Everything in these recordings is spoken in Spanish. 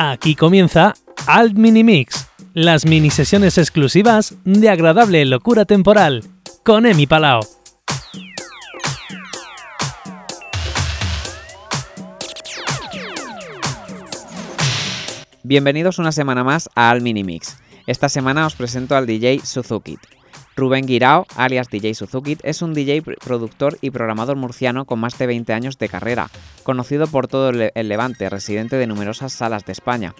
Aquí comienza Alt Mini Mix, las mini sesiones exclusivas de agradable locura temporal, con Emi Palao. Bienvenidos una semana más a Al Mini Mix. Esta semana os presento al DJ Suzuki. Rubén Guirao, alias DJ Suzuki, es un DJ, productor y programador murciano con más de 20 años de carrera, conocido por todo el Levante, residente de numerosas salas de España.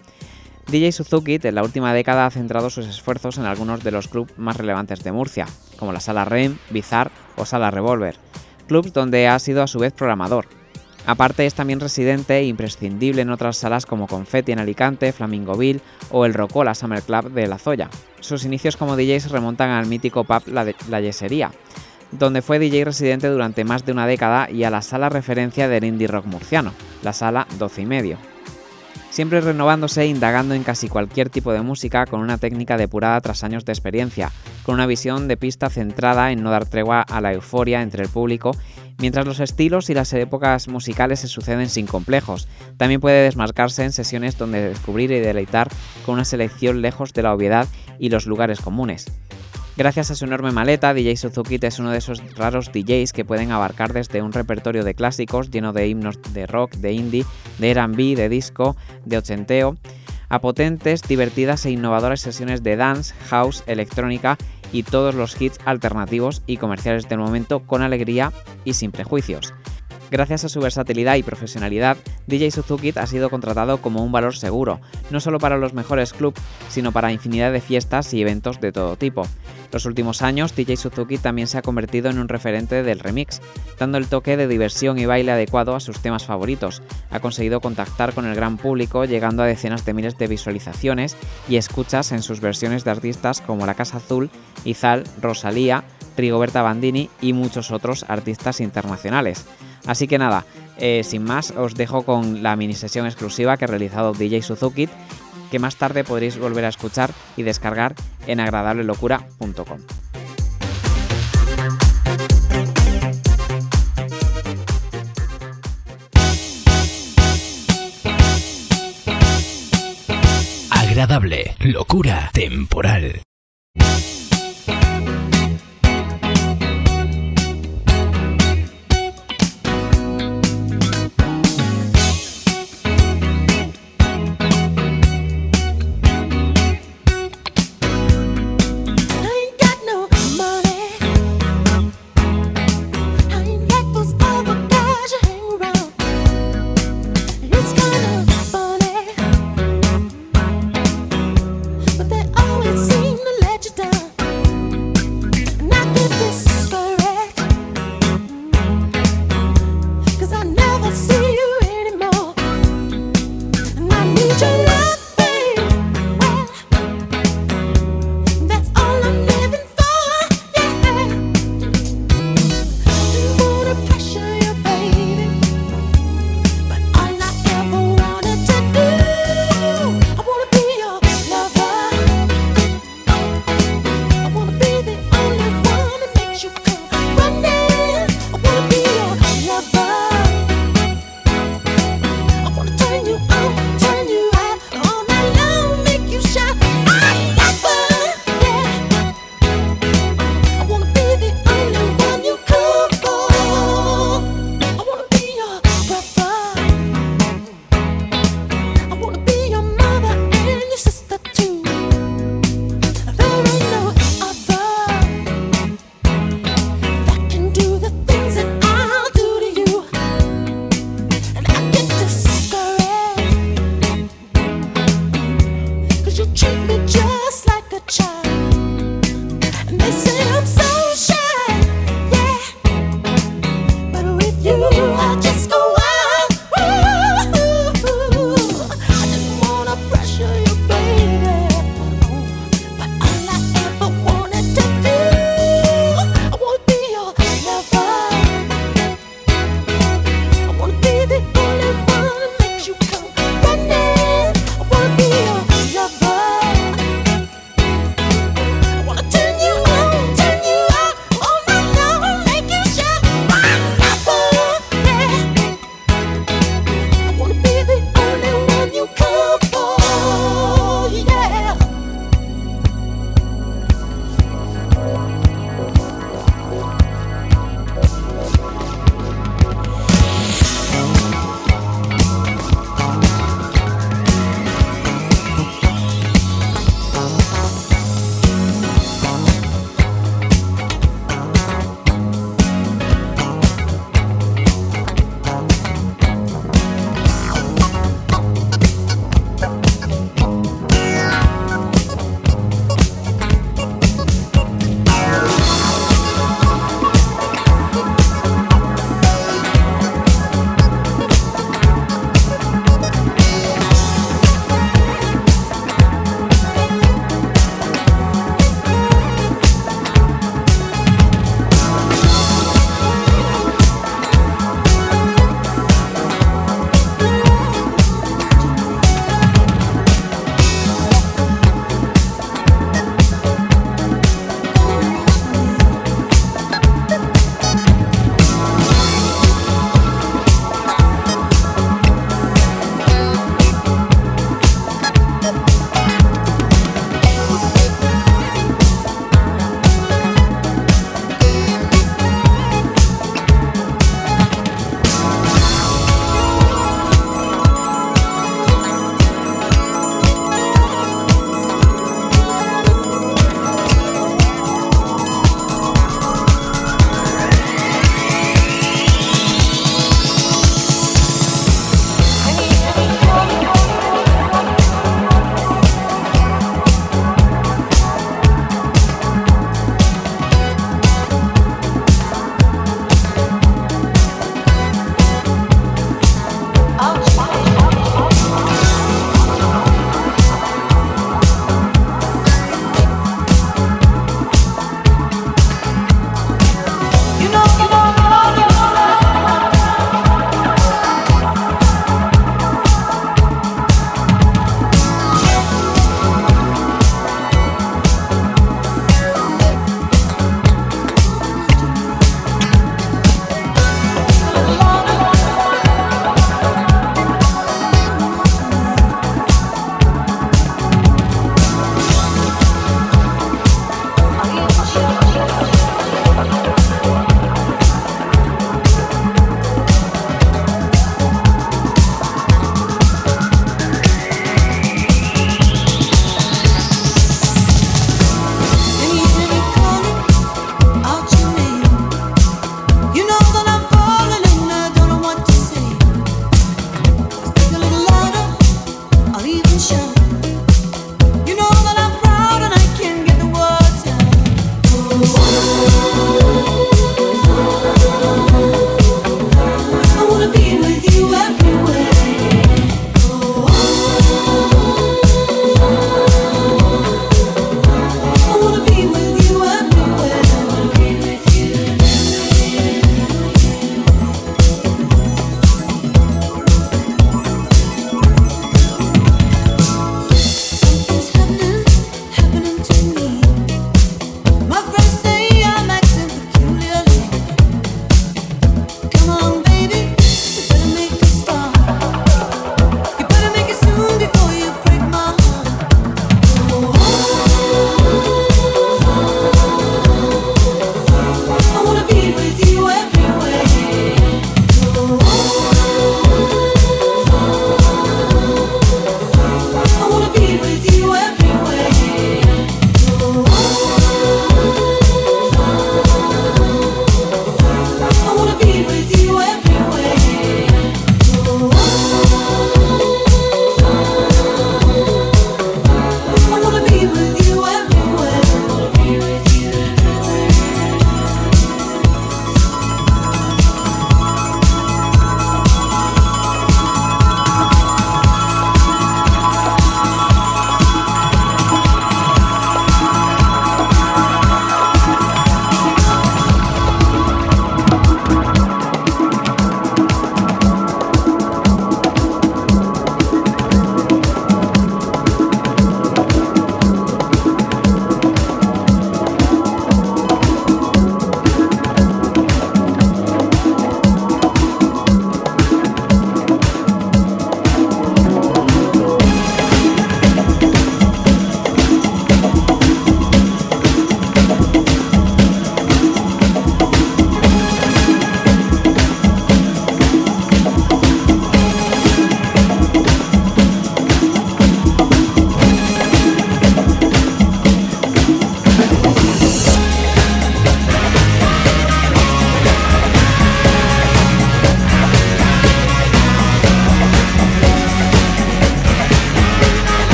DJ Suzuki en la última década ha centrado sus esfuerzos en algunos de los clubs más relevantes de Murcia, como la Sala REM, Bizar o Sala Revolver, clubs donde ha sido a su vez programador. Aparte es también residente e imprescindible en otras salas como Confetti en Alicante, Flamingoville o el Rocola Summer Club de La Zoya. Sus inicios como DJ se remontan al mítico pub La, la Yesería, donde fue DJ residente durante más de una década y a la sala referencia del indie rock murciano, la sala 12 y medio siempre renovándose e indagando en casi cualquier tipo de música con una técnica depurada tras años de experiencia, con una visión de pista centrada en no dar tregua a la euforia entre el público, mientras los estilos y las épocas musicales se suceden sin complejos. También puede desmarcarse en sesiones donde descubrir y deleitar con una selección lejos de la obviedad y los lugares comunes. Gracias a su enorme maleta, DJ Suzuki es uno de esos raros DJs que pueden abarcar desde un repertorio de clásicos lleno de himnos de rock, de indie, de R&B, de disco, de ochenteo, a potentes, divertidas e innovadoras sesiones de dance, house, electrónica y todos los hits alternativos y comerciales del momento con alegría y sin prejuicios. Gracias a su versatilidad y profesionalidad, DJ Suzuki ha sido contratado como un valor seguro, no solo para los mejores clubs, sino para infinidad de fiestas y eventos de todo tipo. Los últimos años, DJ Suzuki también se ha convertido en un referente del remix, dando el toque de diversión y baile adecuado a sus temas favoritos. Ha conseguido contactar con el gran público, llegando a decenas de miles de visualizaciones y escuchas en sus versiones de artistas como La Casa Azul, Izal, Rosalía, Rigoberta Bandini y muchos otros artistas internacionales. Así que nada, eh, sin más, os dejo con la mini sesión exclusiva que ha realizado DJ Suzuki, que más tarde podréis volver a escuchar y descargar en agradablelocura.com. Agradable locura temporal.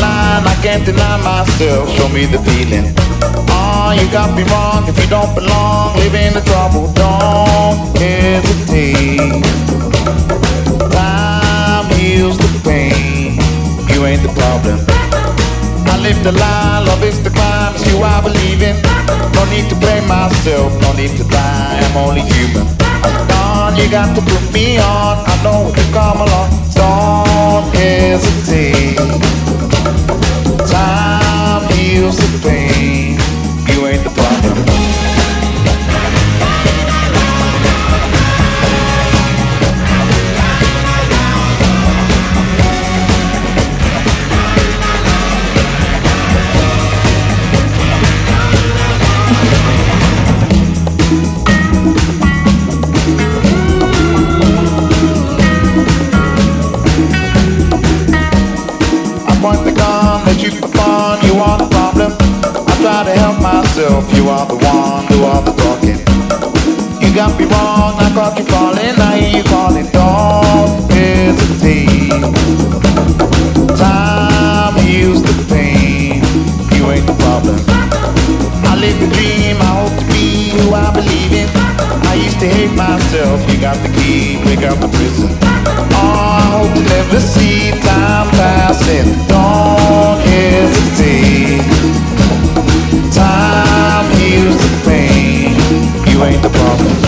Line, I can't deny myself. Show me the feeling. Oh, you got me wrong if you don't belong. Live in the trouble, don't hesitate. Time heals the pain. You ain't the problem. I live the lie, love is the crime. It's you I believe in. No need to blame myself, no need to die. I'm only human. Gone, you got to put me on. I know you come along. Don't hesitate. Time heals the pain. You ain't the problem. I you falling, don't hesitate. Time heals the pain, you ain't the problem. I live the dream, I hope to be who I believe in. I used to hate myself, you got the key, wake up the prison. Oh, I hope never see time passing. Don't hesitate. Time heals the pain. You ain't the problem.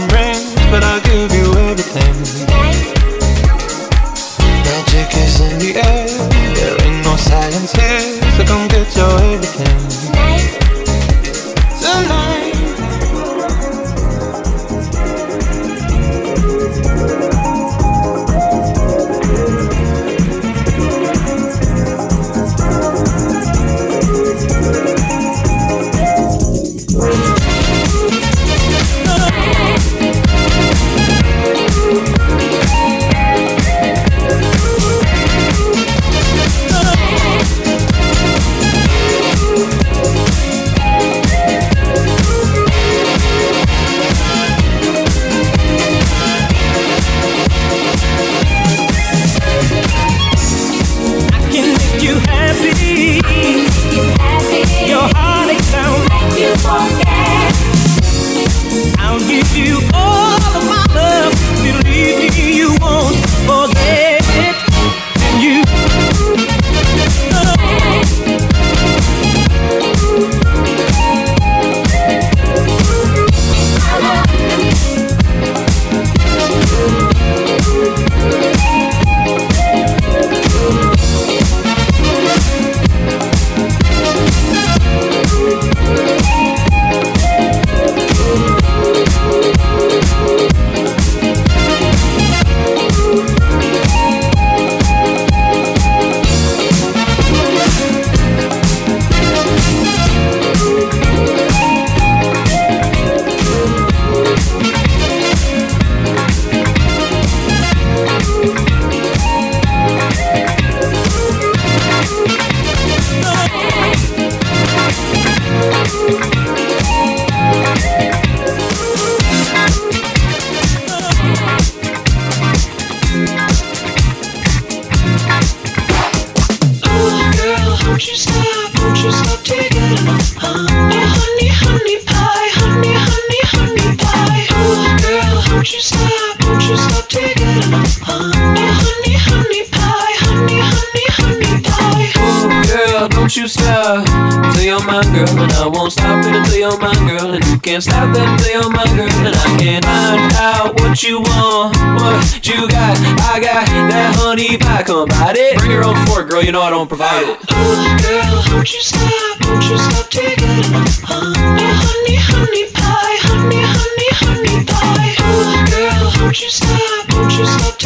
it until my girl, and I can't find out what you want, what you got. I got that honey pie, come bite it. Bring your own fork, girl, you know I don't provide it. Oh, girl, don't you stop, don't you stop taking it. Uh, honey, honey pie, honey, honey, honey pie. Oh, girl, don't you stop, don't you stop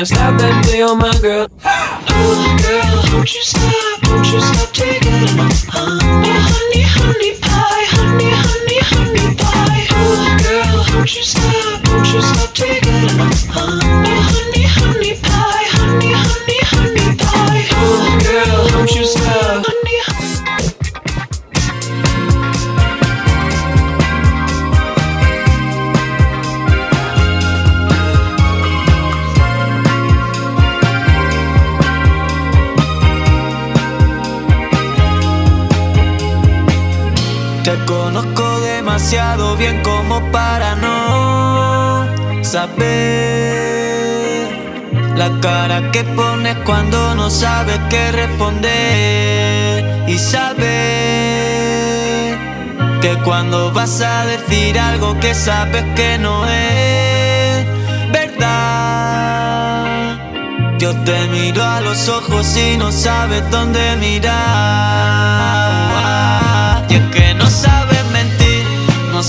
can't stop it until you're my girl. Oh, girl, don't you stop, don't you stop bien como para no saber la cara que pones cuando no sabes qué responder y saber que cuando vas a decir algo que sabes que no es verdad. Yo te miro a los ojos y no sabes dónde mirar.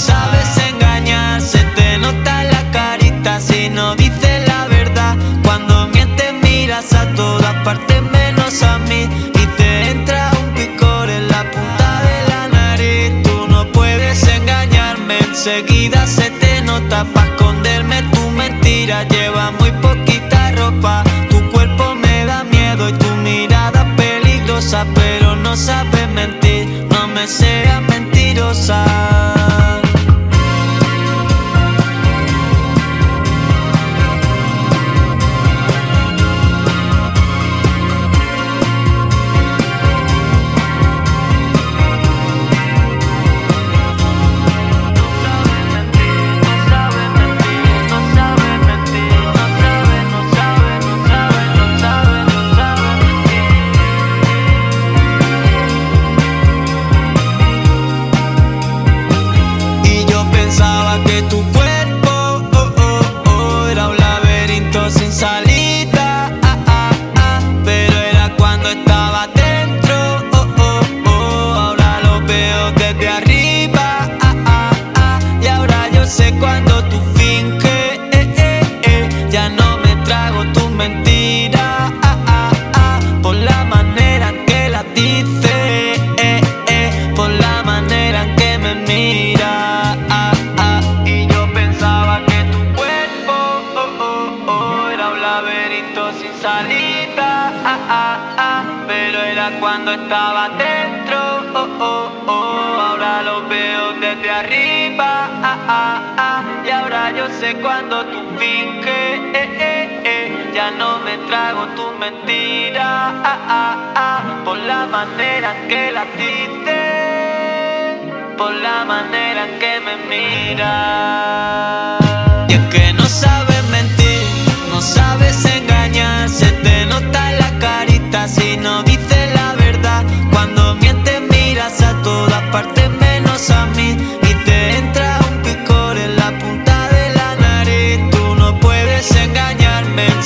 Sabes engañar. Se te nota la carita si no dices la verdad. Cuando mientes miras a todas partes menos a mí. Y te entra un picor en la punta de la nariz. Tú no puedes engañarme, enseguida se te nota. Pa' esconderme tu mentira, lleva muy poquita ropa. Tu cuerpo me da miedo y tu mirada peligrosa, pero no sabes mentir, no me seas mentirosa. Sé cuando tú finges. eh, eh, eh, ya no me trago tu mentira. por la manera que la dices por la manera que me mira. Y es que no sabes mentir, no sabes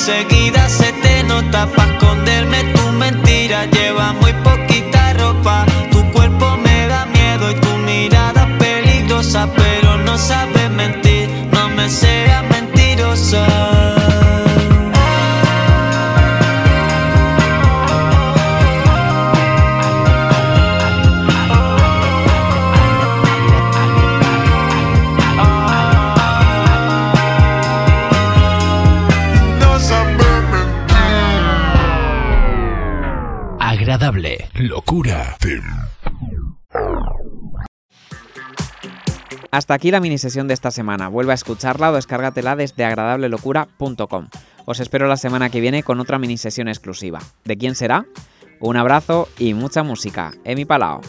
enseguida se te nota pa' Hasta aquí la mini sesión de esta semana. Vuelve a escucharla o descárgatela desde agradablelocura.com. Os espero la semana que viene con otra mini sesión exclusiva. ¿De quién será? Un abrazo y mucha música. Emi Palao.